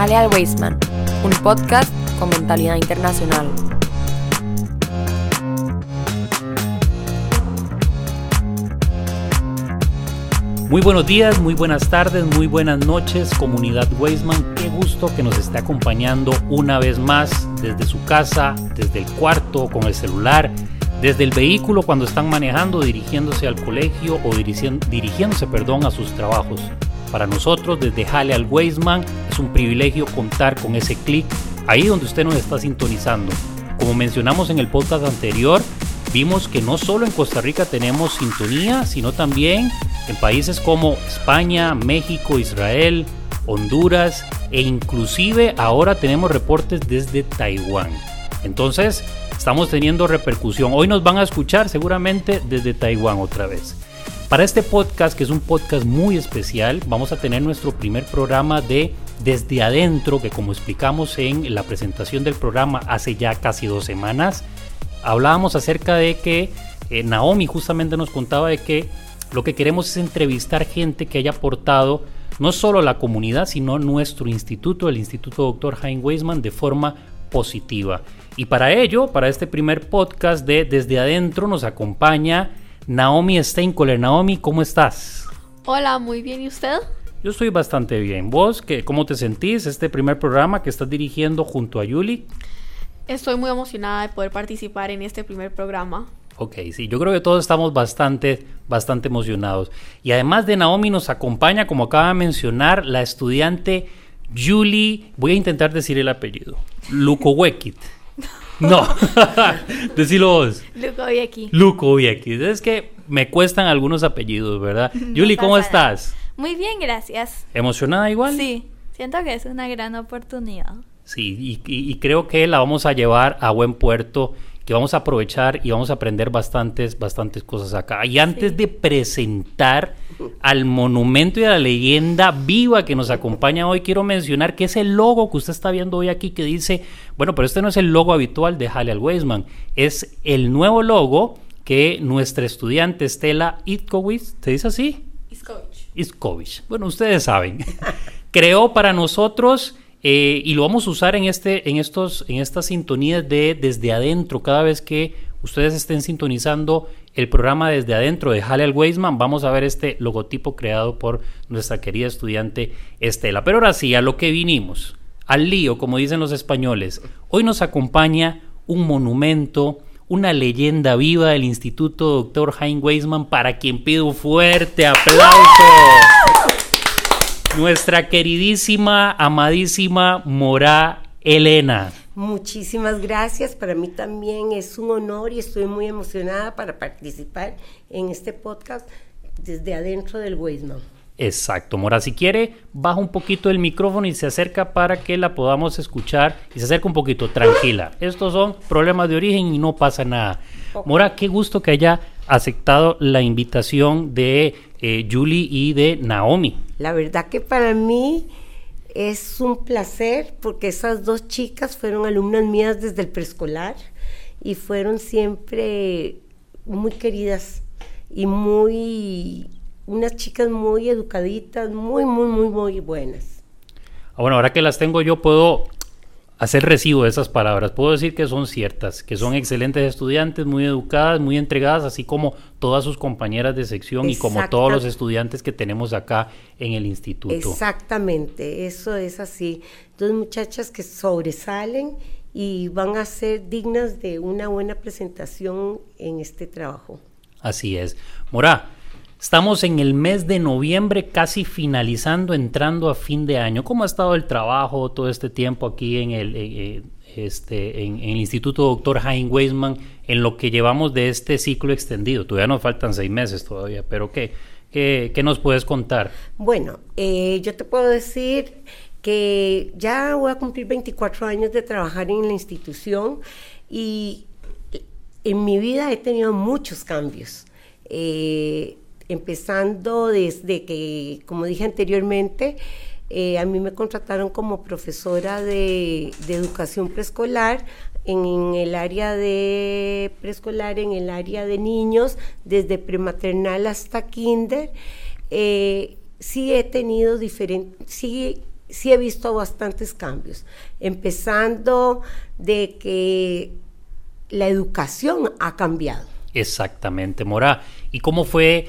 Al Weisman, un podcast con mentalidad internacional. Muy buenos días, muy buenas tardes, muy buenas noches, comunidad Weisman. Qué gusto que nos esté acompañando una vez más desde su casa, desde el cuarto, con el celular, desde el vehículo cuando están manejando, dirigiéndose al colegio o dirigiéndose perdón, a sus trabajos. Para nosotros, desde Jale al Weisman, es un privilegio contar con ese clic ahí donde usted nos está sintonizando. Como mencionamos en el podcast anterior, vimos que no solo en Costa Rica tenemos sintonía, sino también en países como España, México, Israel, Honduras e inclusive ahora tenemos reportes desde Taiwán. Entonces, estamos teniendo repercusión. Hoy nos van a escuchar seguramente desde Taiwán otra vez. Para este podcast, que es un podcast muy especial, vamos a tener nuestro primer programa de Desde Adentro, que como explicamos en la presentación del programa hace ya casi dos semanas, hablábamos acerca de que eh, Naomi justamente nos contaba de que lo que queremos es entrevistar gente que haya aportado no solo la comunidad, sino nuestro instituto, el Instituto Dr. Hein Weisman, de forma positiva. Y para ello, para este primer podcast de Desde Adentro, nos acompaña Naomi Steinkoller. Naomi, ¿cómo estás? Hola, muy bien. ¿Y usted? Yo estoy bastante bien. ¿Vos qué, cómo te sentís? Este primer programa que estás dirigiendo junto a Yuli. Estoy muy emocionada de poder participar en este primer programa. Ok, sí, yo creo que todos estamos bastante, bastante emocionados. Y además de Naomi nos acompaña, como acaba de mencionar, la estudiante Julie, voy a intentar decir el apellido, Lukowekit. No, decilo vos. Lukowiecki. Es que me cuestan algunos apellidos, ¿verdad? Julie, ¿cómo estás? Muy bien, gracias. ¿Emocionada igual? Sí, siento que es una gran oportunidad. Sí, y creo que la vamos a llevar a buen puerto que vamos a aprovechar y vamos a aprender bastantes, bastantes cosas acá. Y antes de presentar al monumento y a la leyenda viva que nos acompaña hoy, quiero mencionar que ese logo que usted está viendo hoy aquí que dice, bueno, pero este no es el logo habitual de Halle al Weisman, es el nuevo logo que nuestra estudiante Estela Itkowicz, ¿te dice así? Iskovich. Iskovich. Bueno, ustedes saben. Creó para nosotros eh, y lo vamos a usar en, este, en, estos, en estas sintonías de desde adentro. Cada vez que ustedes estén sintonizando el programa desde adentro de Halle Weisman, vamos a ver este logotipo creado por nuestra querida estudiante Estela. Pero ahora sí, a lo que vinimos, al lío, como dicen los españoles. Hoy nos acompaña un monumento, una leyenda viva del Instituto Dr. Hein Weisman, para quien pido un fuerte aplauso nuestra queridísima, amadísima Mora Elena. Muchísimas gracias, para mí también es un honor y estoy muy emocionada para participar en este podcast desde adentro del Weisman. Exacto, Mora, si quiere, baja un poquito el micrófono y se acerca para que la podamos escuchar y se acerca un poquito, tranquila. Estos son problemas de origen y no pasa nada. Mora, qué gusto que haya aceptado la invitación de eh, Julie y de Naomi. La verdad que para mí es un placer porque esas dos chicas fueron alumnas mías desde el preescolar y fueron siempre muy queridas y muy unas chicas muy educaditas, muy, muy, muy, muy buenas. Ah, bueno, ahora que las tengo yo puedo hacer recibo de esas palabras. Puedo decir que son ciertas, que son excelentes estudiantes, muy educadas, muy entregadas, así como todas sus compañeras de sección y como todos los estudiantes que tenemos acá en el instituto. Exactamente, eso es así. Dos muchachas que sobresalen y van a ser dignas de una buena presentación en este trabajo. Así es. Mora, Estamos en el mes de noviembre, casi finalizando, entrando a fin de año. ¿Cómo ha estado el trabajo todo este tiempo aquí en el, eh, eh, este, en, el Instituto Dr. Hein Weisman en lo que llevamos de este ciclo extendido? Todavía nos faltan seis meses todavía, pero ¿qué, qué, nos puedes contar? Bueno, eh, yo te puedo decir que ya voy a cumplir 24 años de trabajar en la institución y en mi vida he tenido muchos cambios. Eh, empezando desde que, como dije anteriormente, eh, a mí me contrataron como profesora de, educación preescolar en, el área de preescolar, en el área de niños, desde prematernal hasta kinder. Eh, sí he tenido diferentes, sí sí he visto bastantes cambios, empezando de que la educación ha cambiado. Exactamente, Mora. ¿Y cómo fue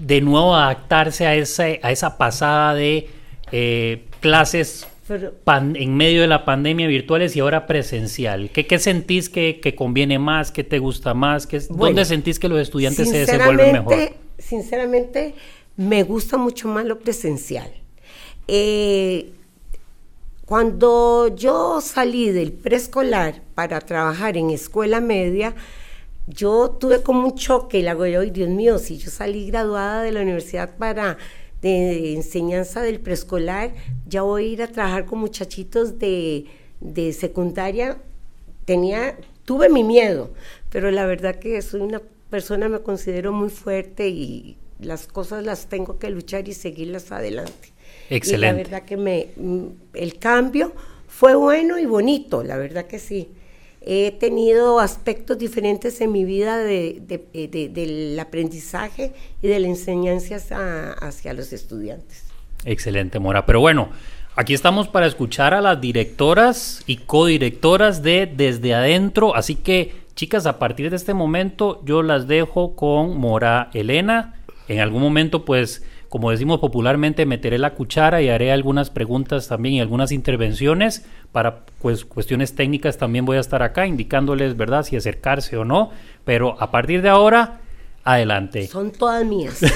de nuevo adaptarse a esa, a esa pasada de eh, clases en medio de la pandemia virtuales y ahora presencial? ¿Qué, qué sentís que, que, conviene más? ¿Qué te gusta más? ¿Qué, ¿Dónde sentís que los estudiantes se desenvuelven mejor? Sinceramente, me gusta mucho más lo presencial. Eh, cuando yo salí del preescolar para trabajar en escuela media, yo tuve como un choque y la yo, Dios mío, si yo salí graduada de la universidad para de enseñanza del preescolar, ya voy a ir a trabajar con muchachitos de, de secundaria. Tenía, tuve mi miedo, pero la verdad que soy una persona, me considero muy fuerte y las cosas las tengo que luchar y seguirlas adelante. Excelente. Y la verdad que me, el cambio fue bueno y bonito, la verdad que sí. He tenido aspectos diferentes en mi vida de, de, del aprendizaje y de la enseñanza hacia los estudiantes. Excelente, Mora. Pero bueno, aquí estamos para escuchar a las directoras y codirectoras de Desde Adentro. Así que, chicas, a partir de este momento yo las dejo con Mora Elena. En algún momento, pues como decimos popularmente, meteré la cuchara y haré algunas preguntas también y algunas intervenciones para pues, cuestiones técnicas. También voy a estar acá indicándoles, ¿verdad?, si acercarse o no. Pero a partir de ahora, adelante. Son todas mías.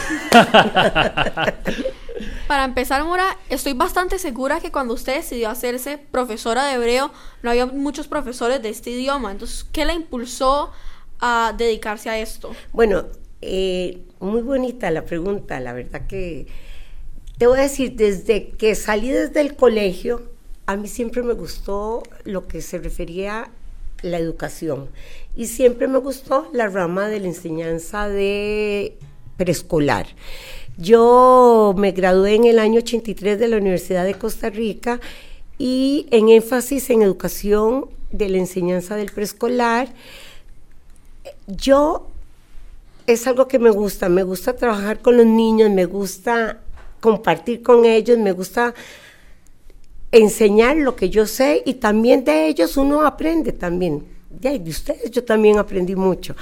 Para empezar, Mora, estoy bastante segura que cuando usted decidió hacerse profesora de hebreo, no había muchos profesores de este idioma. Entonces, ¿qué la impulsó a dedicarse a esto? Bueno, eh, muy bonita la pregunta, la verdad que te voy a decir, desde que salí desde el colegio, a mí siempre me gustó lo que se refería a la educación y siempre me gustó la rama de la enseñanza de preescolar. Yo me gradué en el año 83 de la Universidad de Costa Rica y en énfasis en educación de la enseñanza del preescolar. Yo es algo que me gusta, me gusta trabajar con los niños, me gusta compartir con ellos, me gusta enseñar lo que yo sé y también de ellos uno aprende también. De, ustedes yo también aprendí mucho.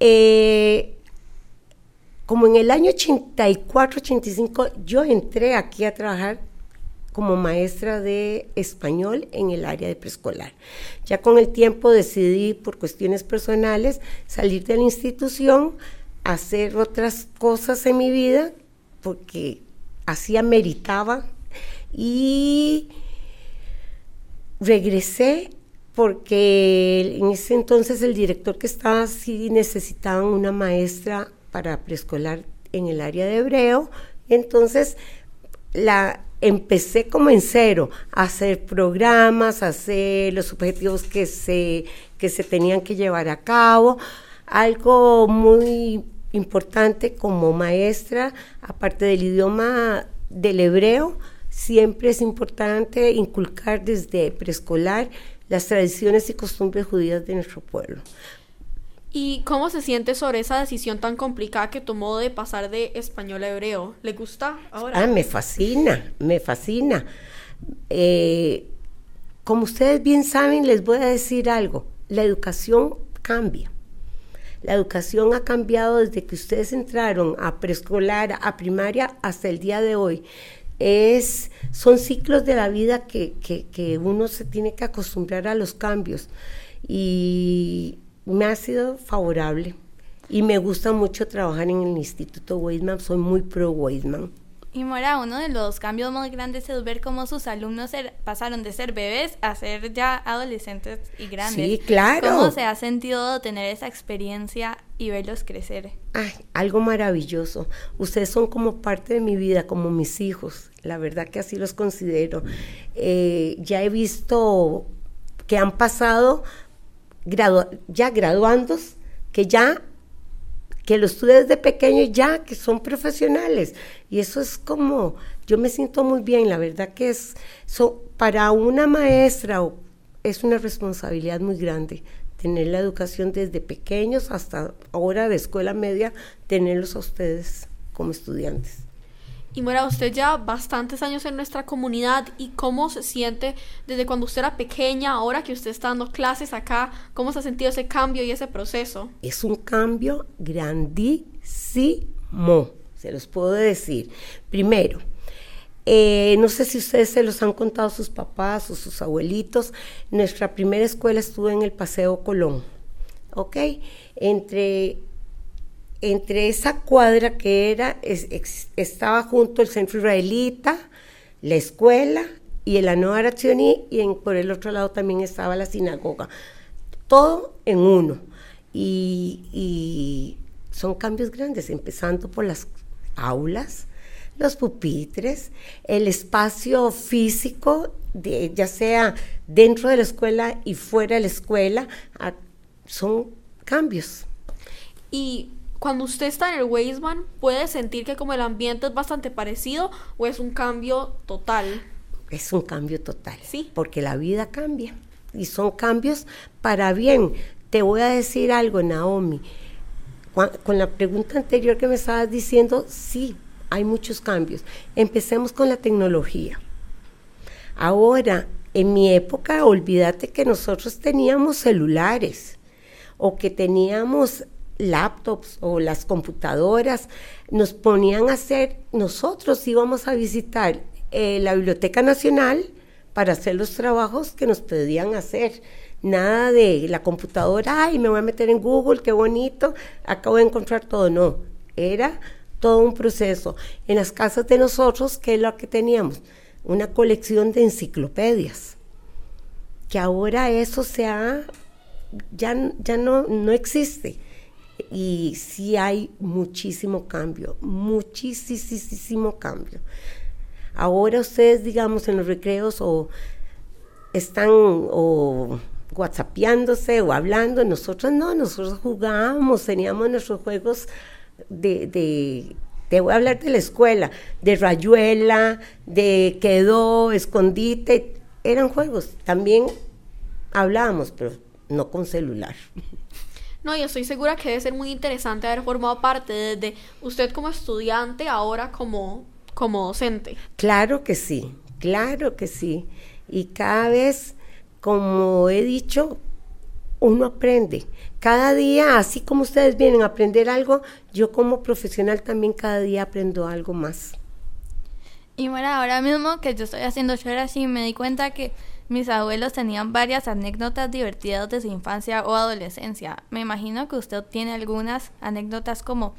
Eh, como en el año 84, 85, yo entré aquí a trabajar como maestra de español en el área de preescolar. Ya con el tiempo decidí, por cuestiones personales, salir de la institución, hacer otras cosas en mi vida, porque así meritaba, y regresé porque en ese entonces el director que estaba así necesitaba una maestra para preescolar en el área de hebreo, entonces la empecé como en cero, a hacer programas, a hacer los objetivos que se, que se tenían que llevar a cabo. Algo muy importante como maestra, aparte del idioma del hebreo, siempre es importante inculcar desde preescolar las tradiciones y costumbres judías de nuestro pueblo. ¿Y cómo se siente sobre esa decisión tan complicada que tomó de pasar de español a hebreo? ¿Le gusta ahora? Ah, me fascina, me fascina. Eh, como ustedes bien saben, les voy a decir algo. La educación cambia. La educación ha cambiado desde que ustedes entraron a preescolar, a primaria, hasta el día de hoy. Es, son ciclos de la vida que, que, que uno se tiene que acostumbrar a los cambios. Y me ha sido favorable y me gusta mucho trabajar en el Instituto Weisman, soy muy pro Weisman. Y Mora, uno de los cambios más grandes es ver cómo sus alumnos pasaron de ser bebés a ser ya adolescentes y grandes. Sí, claro. ¿Cómo se ha sentido tener esa experiencia y verlos crecer? Ay, algo maravilloso. Ustedes son como parte de mi vida, como mis hijos. La verdad que así los considero. Eh, ya he visto que han pasado ya graduandos que ya que los estudios de pequeños ya que son profesionales. Y eso es como yo me siento muy bien la verdad que es para una maestra es una responsabilidad muy grande tener la educación desde pequeños hasta ahora de escuela media tenerlos a ustedes como estudiantes Y Mora, usted ya bastantes años en nuestra comunidad y cómo se siente desde cuando usted era pequeña, ahora que usted está dando clases acá, cómo se ha sentido ese cambio y ese proceso. Es un cambio grandísimo, se los puedo decir. Primero, eh, no sé si ustedes se los han contado sus papás o sus abuelitos, nuestra primera escuela estuvo en el Paseo Colón, ¿ok? Entre entre esa cuadra que era, estaba junto el centro israelita, la escuela y el Anoar Arazioni, y por el otro lado también estaba la sinagoga. Todo en uno. Y, son cambios grandes, empezando por las aulas, los pupitres, el espacio físico, ya sea dentro de la escuela y fuera de la escuela, son cambios. Y cuando usted está en el Weisman, ¿puede sentir que como el ambiente es bastante parecido o es un cambio total? Es un cambio total. Sí. Porque la vida cambia. Y son cambios para bien. Te voy a decir algo, Naomi. Con la pregunta anterior que me estabas diciendo, sí, hay muchos cambios. Empecemos con la tecnología. Ahora, en mi época, olvídate que nosotros teníamos celulares o que teníamos laptops o las computadoras, nos ponían a hacer, nosotros íbamos a visitar eh, la Biblioteca Nacional para hacer los trabajos que nos pedían hacer. Nada de la computadora, ay, me voy a meter en Google, qué bonito, acabo de encontrar todo. No, era todo un proceso. En las casas de nosotros, ¿qué es lo que teníamos? Una colección de enciclopedias, que ahora eso se ha, ya, ya no, no existe y sí hay muchísimo cambio, muchísimo cambio. Ahora ustedes, digamos, en los recreos o están o whatsappeándose o hablando, nosotros no, nosotros jugábamos, teníamos nuestros juegos de, de, te voy a hablar de la escuela, de rayuela, de quedó, escondite, eran juegos, también hablábamos, pero no con celular. No, y estoy segura que debe ser muy interesante haber formado parte desde usted como estudiante, ahora como, como docente. Claro que sí, claro que sí. Y cada vez, como he dicho, uno aprende. Cada día, así como ustedes vienen a aprender algo, yo como profesional también cada día aprendo algo más. Y bueno, ahora mismo que yo estoy haciendo show así, me di cuenta que mis abuelos tenían varias anécdotas divertidas de su infancia o adolescencia. Me imagino que usted tiene algunas anécdotas como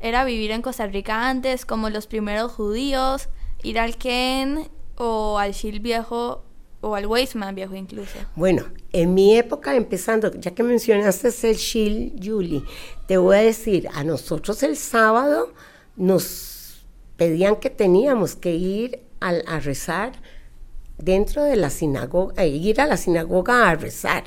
era vivir en Costa Rica antes, como los primeros judíos, ir al Ken o al Shil viejo o al Weisman viejo incluso. Bueno, en mi época, empezando, ya que mencionaste el Shil, Julie, te voy a decir, a nosotros el sábado nos pedían que teníamos que ir a rezar dentro de la sinagoga, eh, ir a la sinagoga a rezar.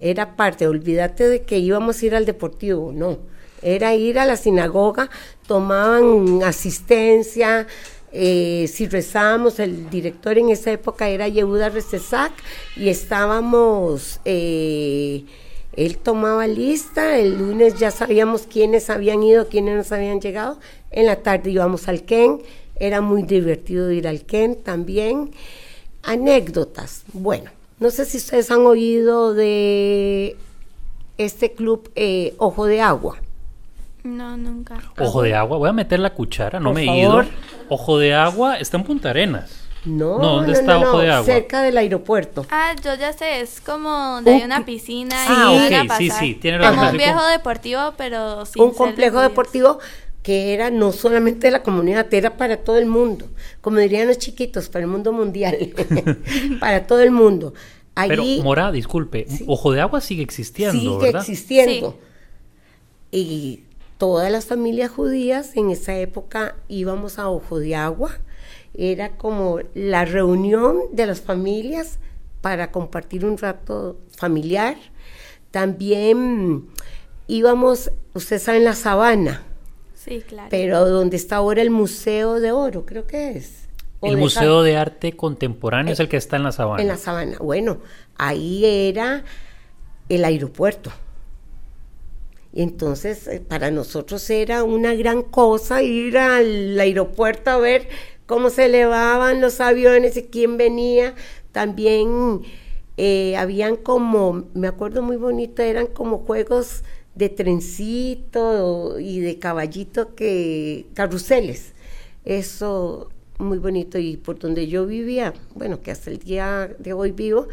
Era parte, olvídate de que íbamos a ir al deportivo, no. Era ir a la sinagoga, tomaban asistencia, eh, si rezábamos, el director en esa época era Yehuda Rezesak y estábamos, eh, él tomaba lista, el lunes ya sabíamos quiénes habían ido, quiénes nos habían llegado, en la tarde íbamos al Ken, era muy divertido ir al Ken también. Anécdotas. Bueno, no sé si ustedes han oído de este club eh, Ojo de Agua. No, nunca. Ojo de Agua, voy a meter la cuchara, no me he ido. Ojo de Agua está en Punta Arenas. No, no, ¿dónde está Ojo de Agua? Cerca del aeropuerto. Ah, yo ya sé, es como donde hay una piscina y ah, sí, sí, tiene Como un viejo deportivo, pero sin Un complejo deportivo que era no solamente de la comunidad, era para todo el mundo, como dirían los chiquitos, para el mundo mundial, para todo el mundo. Pero, Mora, disculpe, Ojo de Agua sigue existiendo, sigue existiendo. Y todas las familias judías en esa época íbamos a Ojo de Agua, era como la reunión de las familias para compartir un rato familiar. También íbamos, ustedes saben, la sabana Sí, claro. Pero donde está ahora el Museo de Oro, creo que es. El Museo de Arte Contemporáneo es el que está en la sabana. En la sabana. Bueno, ahí era el aeropuerto. Y entonces eh, para nosotros era una gran cosa ir al aeropuerto a ver cómo se elevaban los aviones y quién venía. También eh, habían como, me acuerdo muy bonito, eran como juegos de trencito y de caballito que carruseles. Eso muy bonito y por donde yo vivía, bueno, que hasta el día de hoy vivo,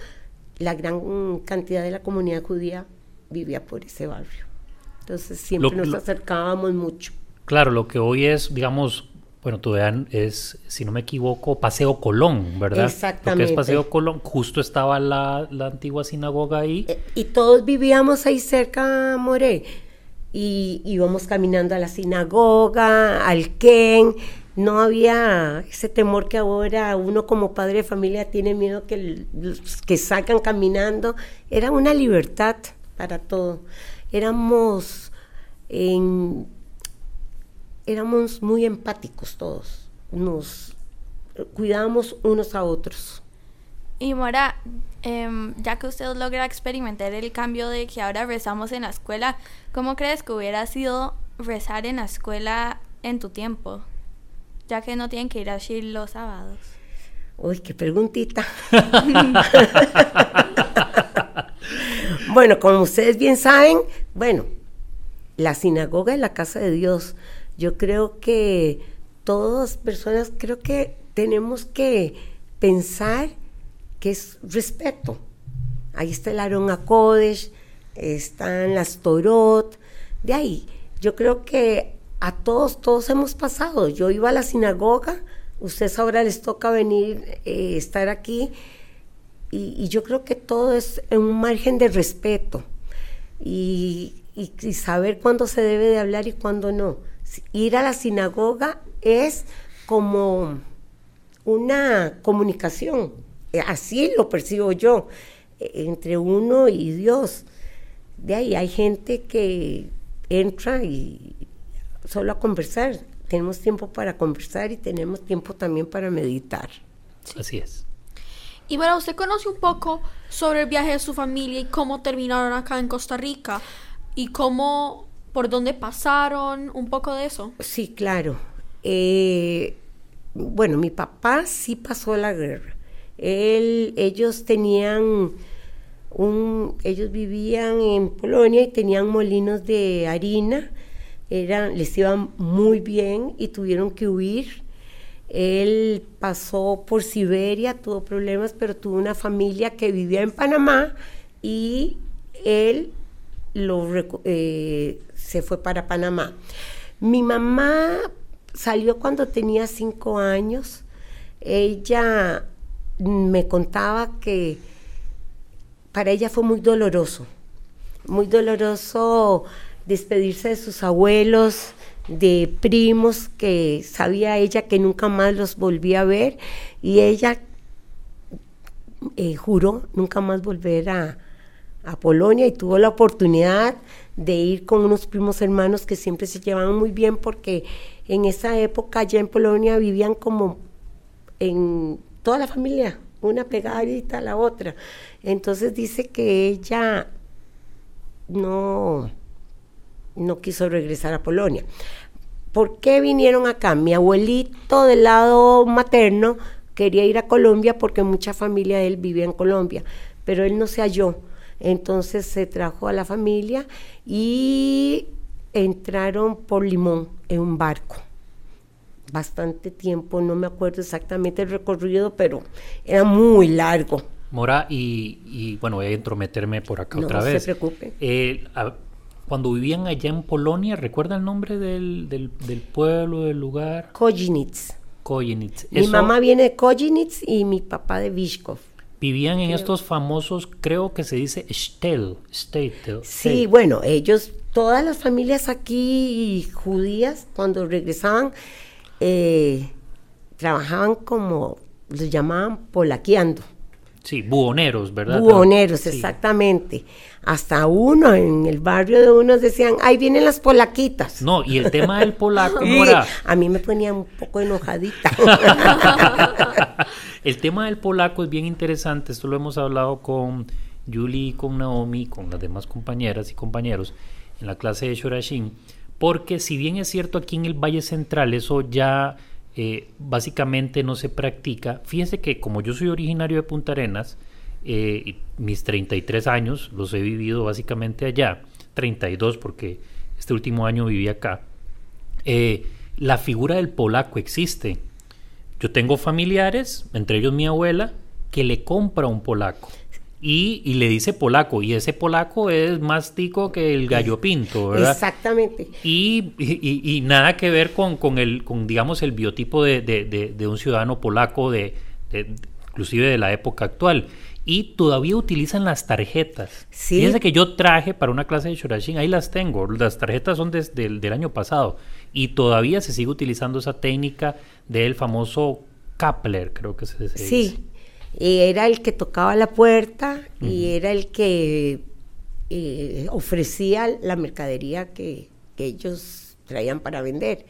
la gran cantidad de la comunidad judía vivía por ese barrio. Entonces siempre Lo- nos acercábamos mucho. Claro, lo que hoy es, digamos, bueno, todavía es, si no me equivoco, Paseo Colón, ¿verdad? Exactamente. es Paseo Colón, justo estaba la, la antigua sinagoga ahí. Eh, Y todos vivíamos ahí cerca, More. Y íbamos caminando a la sinagoga, al Ken. No había ese temor que ahora uno como padre de familia tiene miedo que que sacan caminando. Era una libertad para todo. Éramos en- éramos muy empáticos todos. Nos cuidábamos unos a otros. Y Mora, em, ya que usted logra experimentar el cambio de que ahora rezamos en la escuela, ¿cómo crees que hubiera sido rezar en la escuela en tu tiempo? Ya que no tienen que ir a Shil los sábados. Uy, qué preguntita. bueno, como ustedes bien saben, bueno, la sinagoga es la casa de Dios. Yo creo que todas personas, creo que tenemos que pensar que es respeto. Ahí está el Aarón Akodesh, están las Torot. De ahí, yo creo que a todos, todos hemos pasado. Yo iba a la sinagoga, ustedes ahora les toca venir, eh, estar aquí. Y, yo creo que todo es en un margen de respeto y saber cuándo se debe de hablar y cuándo no. Ir a la sinagoga es como una comunicación, eh, así lo percibo yo, eh, entre uno y Dios. De ahí hay gente que entra y solo a conversar. Tenemos tiempo para conversar y tenemos tiempo también para meditar. Así es. Y bueno, usted conoce un poco sobre el viaje de su familia y cómo terminaron acá en Costa Rica y cómo, por dónde pasaron, un poco de eso. Sí, claro. Eh, bueno, mi papá sí pasó la guerra. Él, ellos tenían un, ellos vivían en Polonia y tenían molinos de harina. Eran, les iban muy bien y tuvieron que huir. Él pasó por Siberia, tuvo problemas, pero tuvo una familia que vivía en Panamá y él lo eh, se fue para Panamá. Mi mamá salió cuando tenía cinco años. Ella me contaba que para ella fue muy doloroso, muy doloroso despedirse de sus abuelos, de primos que sabía ella que nunca más los volvía a ver y ella eh, juró nunca más volver a, a Polonia y tuvo la oportunidad de ir con unos primos hermanos que siempre se llevaban muy bien porque en esa época allá en Polonia vivían como en toda la familia, una pegadita a la otra. Entonces dice que ella no, no quiso regresar a Polonia. ¿Por qué vinieron acá? Mi abuelito del lado materno quería ir a Colombia porque mucha familia de él vivía en Colombia, pero él no se halló. Entonces se trajo a la familia y entraron por Limón en un barco. Bastante tiempo, no me acuerdo exactamente el recorrido, pero era muy largo. Mora, y, y, bueno, voy a entrometerme por acá No otra se vez. preocupe. Eh, a- cuando vivían allá en Polonia, ¿recuerda el nombre del, del, del pueblo, del lugar? Kojinitz. Koyenitz. Mi Eso- mamá viene de Kojinitz y mi papá de Vishkov. Vivían en estos famosos, creo que se dice Stel. Stel, Sí, bueno, ellos, todas las familias aquí judías, cuando regresaban, eh, trabajaban como, los llamaban polaqueando, Sí, buhoneros, ¿verdad? buhoneros, Sí. exactamente. Hasta uno, en el barrio de unos decían, ahí vienen las polaquitas. No, y el tema del polaco, Mora, a mí me ponía un poco enojadita. el tema del polaco es bien interesante. Esto lo hemos hablado con Julie, con Naomi, con las demás compañeras y compañeros. en la clase de Shorashin, porque si bien es cierto aquí en el Valle Central eso ya eh, básicamente no se practica, fíjense que como yo soy originario de Punta Arenas, eh, mis 33 años los he vivido básicamente allá, 32 porque este último año viví acá, eh, la figura del polaco existe. Yo tengo familiares, entre ellos mi abuela, que le compra un polaco. Y, y, le dice polaco, y ese polaco es más tico que el gallo pinto, ¿verdad? Exactamente. Y, y, y nada que ver con, con, el, con digamos, el biotipo de, de, de, de un ciudadano polaco, de, inclusive de la época actual. Y todavía utilizan las tarjetas. Sí. Fíjense que yo traje para una clase de Shurashin, ahí las tengo, las tarjetas son desde el del año pasado, y todavía se sigue utilizando esa técnica del famoso Kapler, creo que se, se Sí. dice. Y era el que tocaba la puerta y era el que eh, ofrecía la mercadería que, que ellos traían para vender.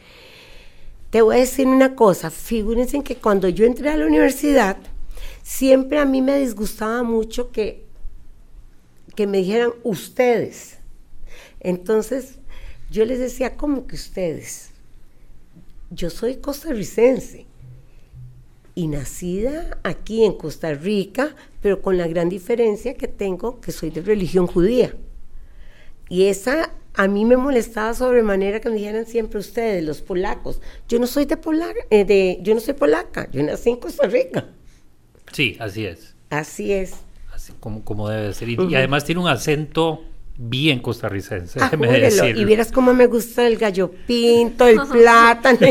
Te voy a decir una cosa, figúrense que cuando yo entré a la universidad, siempre a mí me disgustaba mucho que, que me dijeran ustedes. Entonces yo les decía, ¿cómo que ustedes? Yo soy costarricense y nacida aquí en Costa Rica, pero con la gran diferencia que tengo que soy de religión judía. Y esa a mí me molestaba sobremanera que me dijeran siempre ustedes, los polacos. Yo no soy de polaca, eh, yo no soy polaca, yo nací en Costa Rica. Sí, así es. Así es. Así como, como debe ser. Y, y además tiene un acento bien costarricense, Ah, déjeme decirlo. Y vieras cómo me gusta el gallo pinto, el plátano.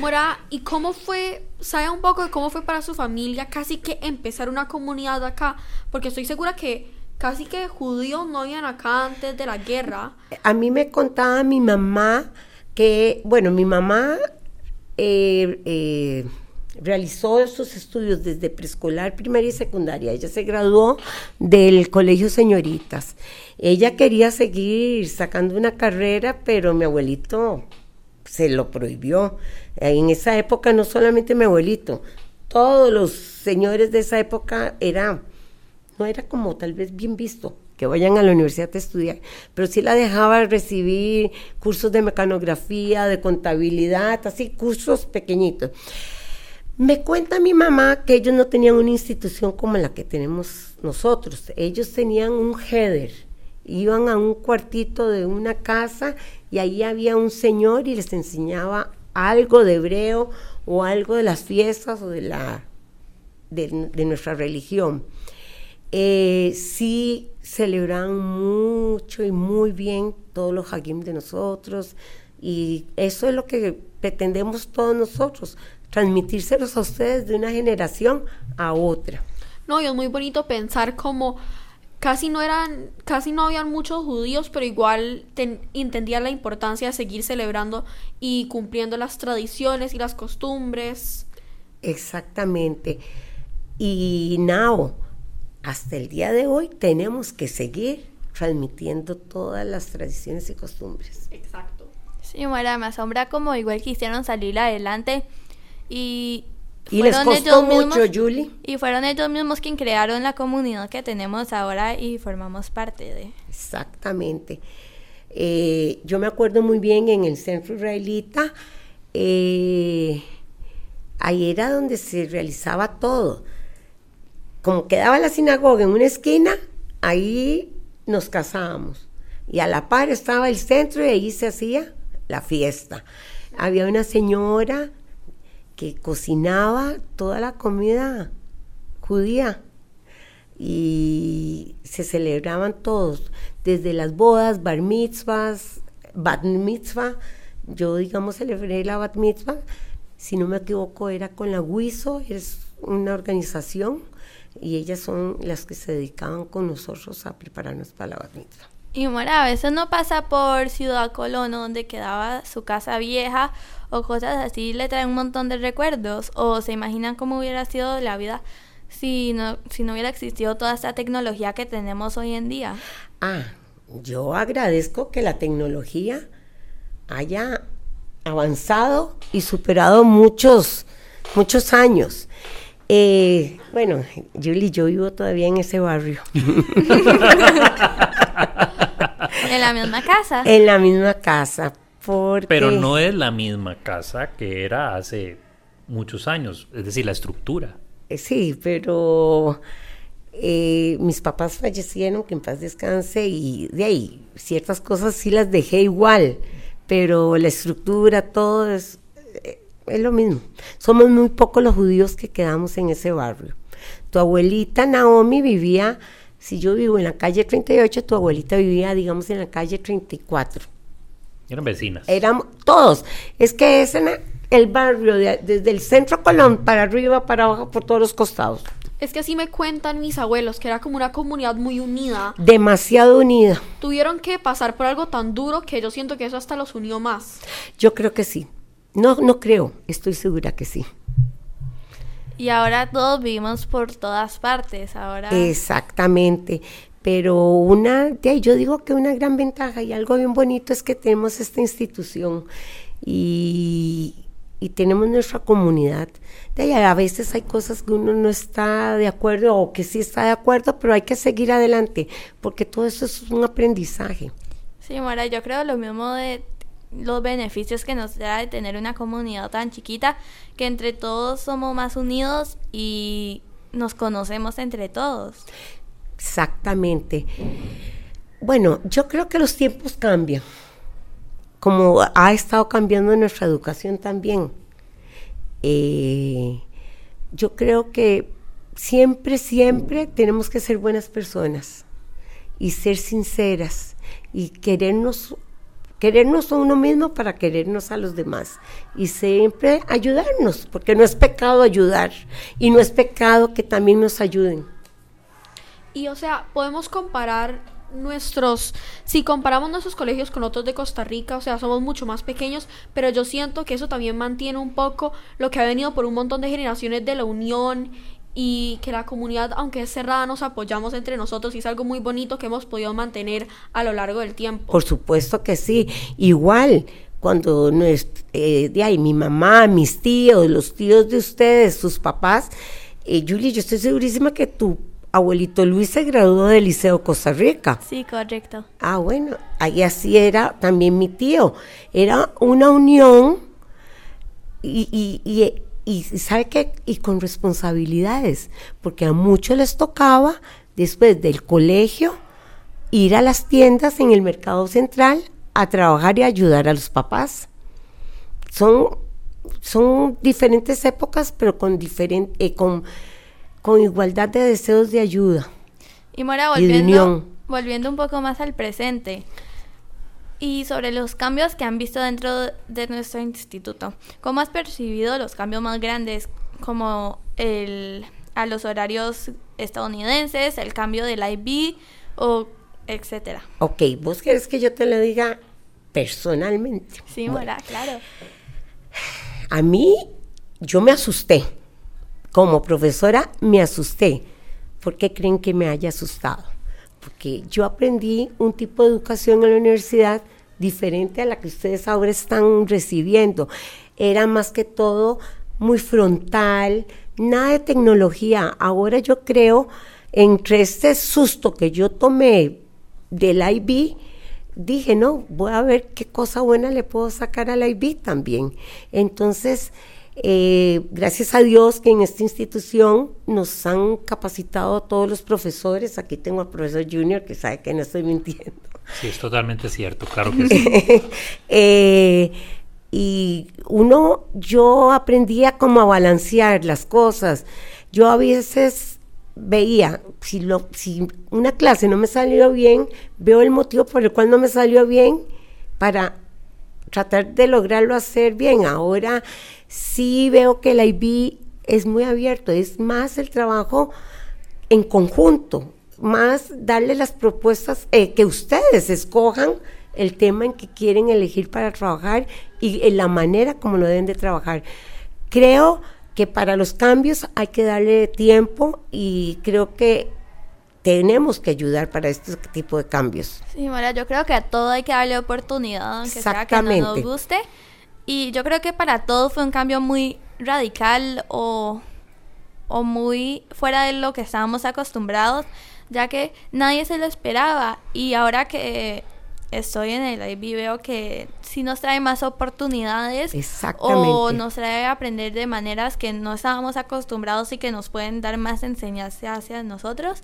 Mora, ¿y cómo fue, sabe un poco de cómo fue para su familia casi que empezar una comunidad acá? Porque estoy segura que casi que judíos no habían acá antes de la guerra. A mí me contaba mi mamá que, bueno, mi mamá eh, eh, realizó sus estudios desde preescolar, primaria y secundaria. Ella se graduó del Colegio Señoritas. Ella quería seguir sacando una carrera, pero mi abuelito se lo prohibió. En esa época no solamente mi abuelito, todos los señores de esa época era, no era como tal vez bien visto que vayan a la universidad a estudiar, pero sí la dejaba recibir cursos de mecanografía, de contabilidad, así cursos pequeñitos. Me cuenta mi mamá que ellos no tenían una institución como la que tenemos nosotros. Ellos tenían un header. Iban a un cuartito de una casa y ahí había un señor y les enseñaba algo de hebreo o algo de las fiestas o de, la, de, nuestra religión. Eh, sí celebraban mucho y muy bien todos los hagim de nosotros y eso es lo que pretendemos todos nosotros, transmitírselos a ustedes de una generación a otra. No, y es muy bonito pensar como casi no eran, casi no habían muchos judíos, pero igual ten, entendían la importancia de seguir celebrando y cumpliendo las tradiciones y las costumbres. Exactamente. Y now, hasta el día de hoy tenemos que seguir transmitiendo todas las tradiciones y costumbres. Exacto. Sí, Mara, me asombra como igual quisieron salir adelante y Y les costó ellos mucho, mismos- Julie. Y fueron ellos mismos quienes crearon la comunidad que tenemos ahora y formamos parte de. Exactamente. Eh, yo me acuerdo muy bien en el centro israelita, eh, ahí era donde se realizaba todo. Como quedaba la sinagoga en una esquina, ahí nos casábamos. Y a la par estaba el centro y ahí se hacía la fiesta. Había una señora que cocinaba toda la comida judía y se celebraban todos, desde las bodas, bar mitzvahs, bat mitzvah. Yo, digamos, celebré la bat mitzvah, si no me equivoco, era con la WISO, es una organización, y ellas son las que se dedicaban con nosotros a prepararnos para la bat mitzvah. Y Mora, a no pasa por Ciudad Colón, donde quedaba su casa vieja o cosas así, le traen un montón de recuerdos o se imaginan cómo hubiera sido la vida si no, si no hubiera existido toda esta tecnología que tenemos hoy en día. Ah, yo agradezco que la tecnología haya avanzado y superado muchos, muchos años. Eh, bueno, Julie, yo vivo todavía en ese barrio. la misma casa. En la misma casa. Porque... Pero no es la misma casa que era hace muchos años, es decir, la estructura. Eh, Sí, pero eh, mis papás fallecieron, que en paz descanse, y de ahí ciertas cosas sí las dejé igual, pero la estructura, todo es, eh, es lo mismo. Somos muy pocos los judíos que quedamos en ese barrio. Tu abuelita Naomi vivía, si yo vivo en la calle 38, tu abuelita vivía, digamos, en la calle 34. Eran vecinas. Éramos todos. Es que ese era el barrio, de- desde el centro Colón para arriba, para abajo, por todos los costados. Es que así me cuentan mis abuelos, que era como una comunidad muy unida. Demasiado unida. Tuvieron que pasar por algo tan duro que yo siento que eso hasta los unió más. Yo creo que sí. No, no creo, estoy segura que sí. Y ahora todos vivimos por todas partes. Ahora. Exactamente. Pero una, yo digo que una gran ventaja y algo bien bonito es que tenemos esta institución y, y tenemos nuestra comunidad. De a veces hay cosas que uno no está de acuerdo o que sí está de acuerdo, pero hay que seguir adelante porque todo eso es un aprendizaje. Sí, Mora, yo creo lo mismo de los beneficios que nos da de tener una comunidad tan chiquita, que entre todos somos más unidos y nos conocemos entre todos. Exactamente. Bueno, yo creo que los tiempos cambian, como ha estado cambiando nuestra educación también. Eh, yo creo que siempre, siempre tenemos que ser buenas personas y ser sinceras y querernos querernos a uno mismo para querernos a los demás y siempre ayudarnos, porque no es pecado ayudar y no es pecado que también nos ayuden. Y o sea, podemos comparar nuestros, si comparamos nuestros colegios con otros de Costa Rica, o sea, somos mucho más pequeños, pero yo siento que eso también mantiene un poco lo que ha venido por un montón de generaciones de la unión y que la comunidad, aunque es cerrada, nos apoyamos entre nosotros y es algo muy bonito que hemos podido mantener a lo largo del tiempo. Por supuesto que sí. Igual, cuando nues- eh, de ahí, mi mamá, mis tíos, los tíos de ustedes, sus papás, eh, Julie, yo estoy segurísima que tu abuelito Luis se graduó del Liceo Costa Rica. Sí, correcto. Ah, bueno, ahí así era también mi tío. Era una unión y, y, y, y ¿sabe qué? Y con responsabilidades, porque a muchos les tocaba, después del colegio, ir a las tiendas en el mercado central a trabajar y ayudar a los papás. Son, son diferentes épocas, pero con, diferen- eh, con, con igualdad de deseos de ayuda. Y Mora, volviendo, unión. volviendo un poco más al presente y sobre los cambios que han visto dentro de nuestro instituto, ¿cómo has percibido los cambios más grandes como el a los horarios estadounidenses, el cambio del IB o etcétera? Ok, ¿vos querés que yo te lo diga personalmente? Sí, Bueno, Mora, claro. a mí, yo me asusté. Como profesora, me asusté. ¿Por qué creen que me haya asustado? Porque yo aprendí un tipo de educación en la universidad diferente a la que ustedes ahora están recibiendo. Era más que todo muy frontal, nada de tecnología. Ahora yo creo, entre este susto que yo tomé del IB, dije, no, voy a ver qué cosa buena le puedo sacar al IB también. Entonces, eh, gracias a Dios que en esta institución nos han capacitado a todos los profesores. Aquí tengo al profesor Junior que sabe que no estoy mintiendo. Sí, es totalmente cierto, claro que sí. Eh, y uno, yo aprendía como a balancear las cosas. Yo a veces veía, si, lo, si una clase no me salió bien, veo el motivo por el cual no me salió bien para tratar de lograrlo hacer bien. Ahora sí veo que el IB es muy abierto, es más el trabajo en conjunto, más darle las propuestas eh, que ustedes escojan el tema en que quieren elegir para trabajar y en la manera como lo deben de trabajar. Creo que para los cambios hay que darle tiempo y creo que tenemos que ayudar para este tipo de cambios. Sí, Mora, yo creo que a todo hay que darle oportunidad, aunque sea que no nos guste. Y yo creo que para todos fue un cambio muy radical o, o muy fuera de lo que estábamos acostumbrados, ya que nadie se lo esperaba. Y ahora que estoy en el IB veo que sí nos trae más oportunidades o nos trae a aprender de maneras que no estábamos acostumbrados y que nos pueden dar más enseñanza hacia nosotros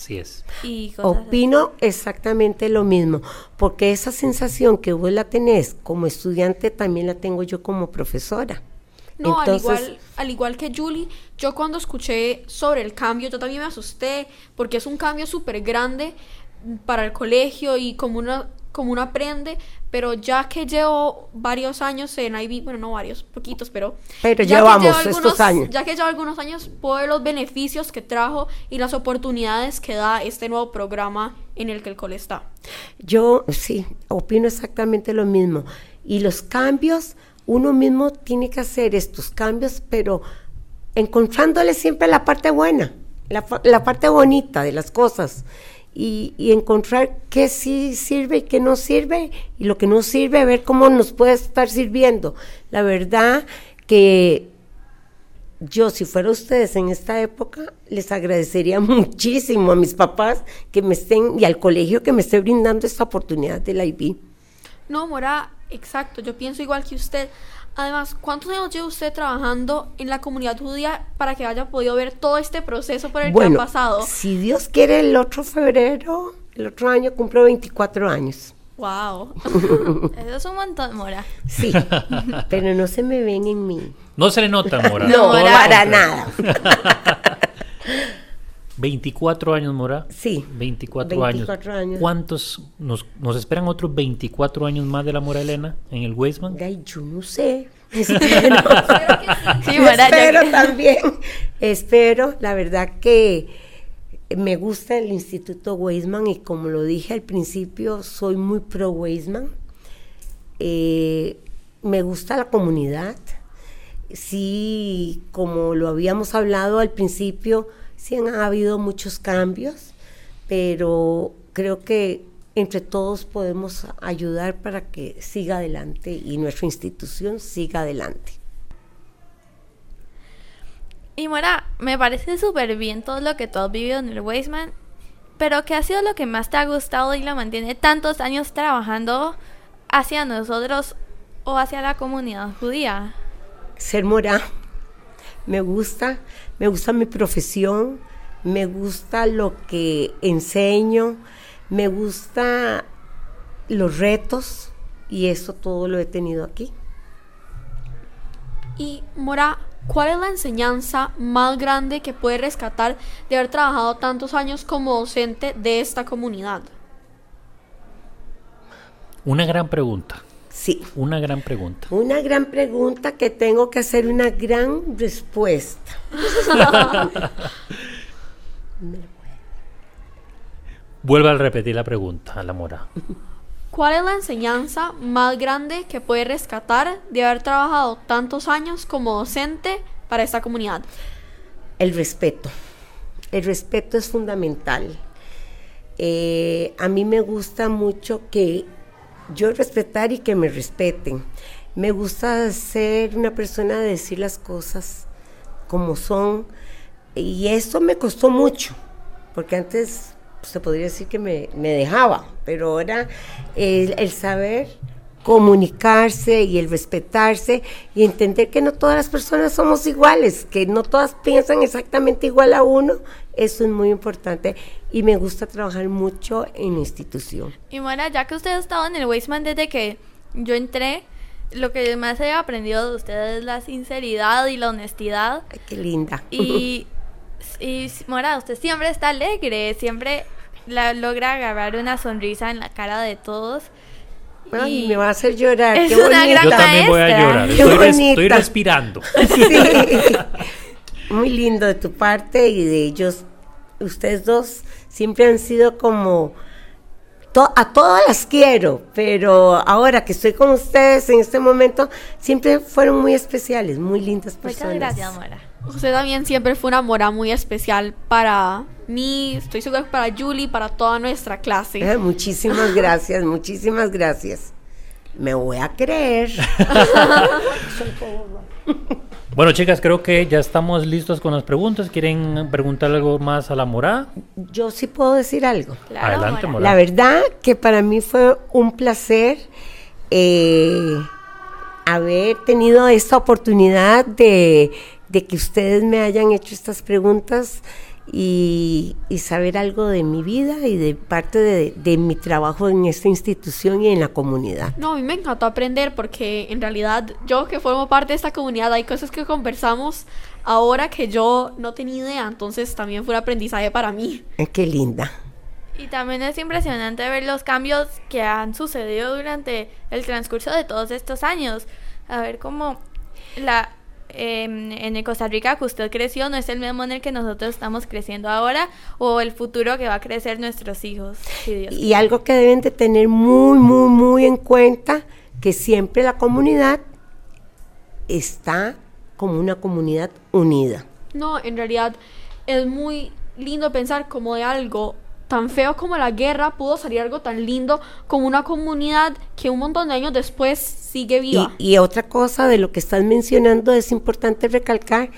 Así es. y cosas así. Opino exactamente lo mismo, porque esa sensación que vos la tenés como estudiante también la tengo yo como profesora. No, Entonces- al, igual, al igual que Julie, yo cuando escuché sobre el cambio, yo también me asusté porque es un cambio súper grande para el colegio y como uno, como uno aprende, pero ya que llevo varios años en IB, bueno, no varios, poquitos, pero... Pero ya que llevamos llevo estos algunos- años. Ya que llevo algunos años, puedo ver los beneficios que trajo y las oportunidades que da este nuevo programa en el que el cole está. Yo sí, opino exactamente lo mismo. Y los cambios, uno mismo tiene que hacer estos cambios, pero encontrándole siempre la parte buena, la, la parte bonita de las cosas. Y, encontrar qué sí sirve y qué no sirve, y lo que no sirve, ver cómo nos puede estar sirviendo. La verdad que yo, si fuera ustedes en esta época, les agradecería muchísimo a mis papás que me estén y al colegio que me esté brindando esta oportunidad del IB. No, Mora, exacto, yo pienso igual que usted. Además, ¿cuántos años lleva usted trabajando en la comunidad judía para que haya podido ver todo este proceso por el que ha pasado? si Dios quiere, el otro febrero, el otro año cumplo 24 años. Wow. Eso es un montón, Mora. Sí, pero no se me ven en mí. No se le nota, Mora. No, lo para nada. 24 años, Mora. Sí, 24, 24 años. ¿Cuántos nos, nos esperan otros 24 años más de la Mora Elena en el Weisman? Ay, yo no sé. Espero. Sí, espero que- también. Espero, la verdad que me gusta el Instituto Weisman y como lo dije al principio, soy muy pro Weisman. Eh, me gusta la comunidad. Sí, como lo habíamos hablado al principio, sí han habido muchos cambios, pero creo que entre todos podemos ayudar para que siga adelante y nuestra institución siga adelante. Y Mora, me parece súper bien todo lo que tú has vivido en el Weisman, pero ¿qué ha sido lo que más te ha gustado y la mantiene tantos años trabajando hacia nosotros o hacia la comunidad judía? Ser mora, me gusta, me gusta mi profesión, me gusta lo que enseño, me gusta los retos y eso todo lo he tenido aquí. Y Mora, ¿cuál es la enseñanza más grande que puede rescatar de haber trabajado tantos años como docente de esta comunidad? Una gran pregunta. Sí, Una gran pregunta. una gran pregunta que tengo que hacer una gran respuesta. Vuelve a repetir la pregunta a la Mora. ¿Cuál es la enseñanza más grande que puede rescatar de haber trabajado tantos años como docente para esta comunidad? El respeto. El respeto es fundamental. Eh, a mí me gusta mucho que yo respetar y que me respeten. Me gusta ser una persona de decir las cosas como son. Y eso me costó mucho, porque antes se podría decir que me, me dejaba, pero ahora el saber comunicarse y el respetarse y entender que no todas las personas somos iguales, que no todas piensan exactamente igual a uno, eso es muy importante y me gusta trabajar mucho en institución. Y Mora, ya que usted ha estado en el Weisman desde que yo entré, lo que más he aprendido de usted es la sinceridad y la honestidad. Ay, qué linda. Y, y Mora, usted siempre está alegre, siempre la- logra agarrar una sonrisa en la cara de todos. Ay, me va a hacer llorar. Es qué una bonita. gran Yo también voy a llorar. Qué Estoy, res- bonita. estoy respirando. Sí. Muy lindo de tu parte y de ellos. Ustedes dos siempre han sido como... to- a todas las quiero, pero ahora que estoy con ustedes en este momento, siempre fueron muy especiales, muy lindas personas. Muchas gracias, Mora. Usted también siempre fue una Mora muy especial para mí, estoy segura que para Julie, para toda nuestra clase. Ah, muchísimas gracias, muchísimas gracias. Me voy a creer. Bueno, chicas, creo que ya estamos listos con las preguntas. ¿Quieren preguntar algo más a la morada? Yo sí puedo decir algo. Claro, Adelante, Mora. morada. La verdad que para mí fue un placer eh, haber tenido esta oportunidad de, de que ustedes me hayan hecho estas preguntas y, y saber algo de mi vida y de parte de, de mi trabajo en esta institución y en la comunidad. No, a mí me encantó aprender porque en realidad yo que formo parte de esta comunidad hay cosas que conversamos ahora que yo no tenía idea, entonces también fue un aprendizaje para mí. Eh, Qué linda. Y también es impresionante ver los cambios que han sucedido durante el transcurso de todos estos años. A ver cómo la em, en el Costa Rica que usted creció no es el mismo en el que nosotros estamos creciendo ahora o el futuro que va a crecer nuestros hijos. si Dios Y algo que deben de tener muy, muy, muy en cuenta, que siempre la comunidad está como una comunidad unida. No, en realidad es muy lindo pensar como de algo tan feo como la guerra pudo salir algo tan lindo como una comunidad que un montón de años después sigue Y, viva. y otra cosa de lo que estás mencionando es importante recalcar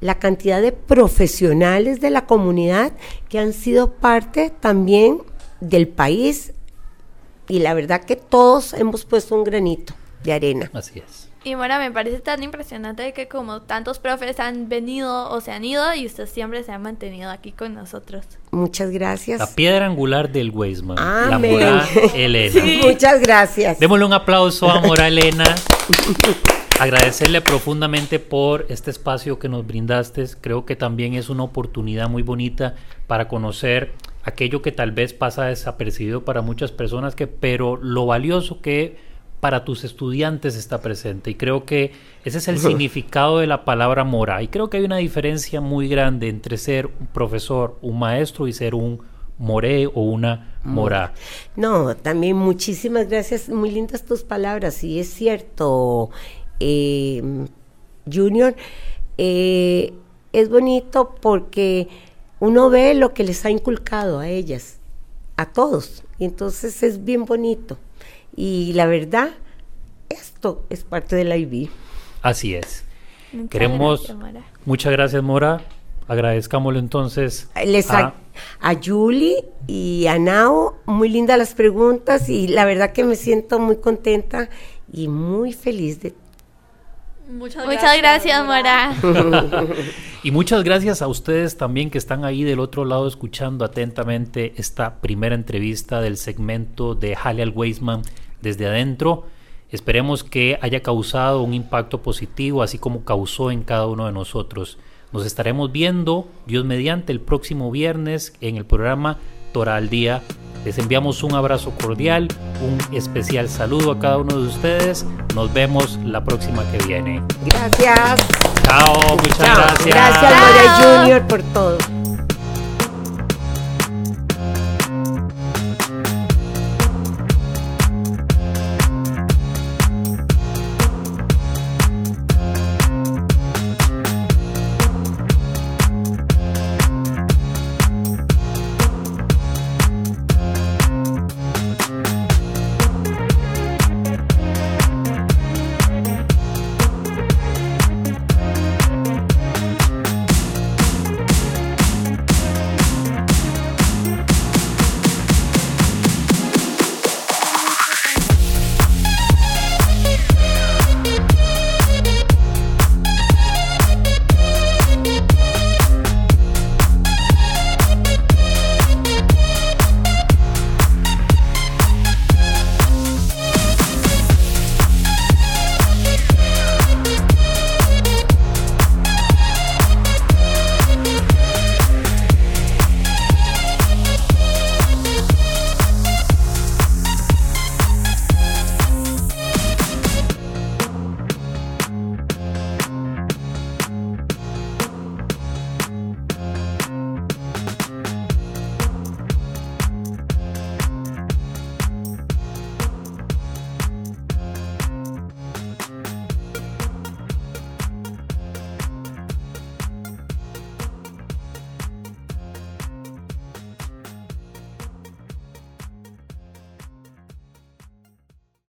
la cantidad de profesionales de la comunidad que han sido parte también del país y la verdad que todos hemos puesto un granito de arena. Así es. Y bueno, me parece tan impresionante que como tantos profes han venido o se han ido y usted siempre se ha mantenido aquí con nosotros. Muchas gracias. La piedra angular del Weisman. La Amén. morada Elena. Muchas gracias. Démosle un aplauso a Mora Elena. Agradecerle profundamente por este espacio que nos brindaste. Creo que también es una oportunidad muy bonita para conocer aquello que tal vez pasa desapercibido para muchas personas, que, pero lo valioso que para tus estudiantes está presente. Y creo que ese es el significado de la palabra mora. Y creo que hay una diferencia muy grande entre ser un profesor, un maestro y ser un moré o una mora. No, también muchísimas gracias, muy lindas tus palabras, y es cierto, eh, Junior, eh, es bonito porque uno ve lo que les ha inculcado a ellas, a todos, y entonces es bien bonito. Y la verdad, esto es parte de la IB. Así es. Muchas Queremos, gracias, Mora. muchas gracias Mora, agradezcámoslo entonces. Les a- a, a Julie y a Nao, muy lindas las preguntas y la verdad que me siento muy contenta y muy feliz de Muchas Muchas gracias, Mora. Y muchas gracias a ustedes también que están ahí del otro lado escuchando atentamente esta primera entrevista del segmento de Halle al Weisman desde adentro. Esperemos que haya causado un impacto positivo, así como causó en cada uno de nosotros. Nos estaremos viendo, Dios mediante, el próximo viernes en el programa Torah al Día. Les enviamos un abrazo cordial, un especial saludo a cada uno de ustedes. Nos vemos la próxima que viene. Gracias. Chao, muchas Chao. gracias. Gracias, María Junior, por todo.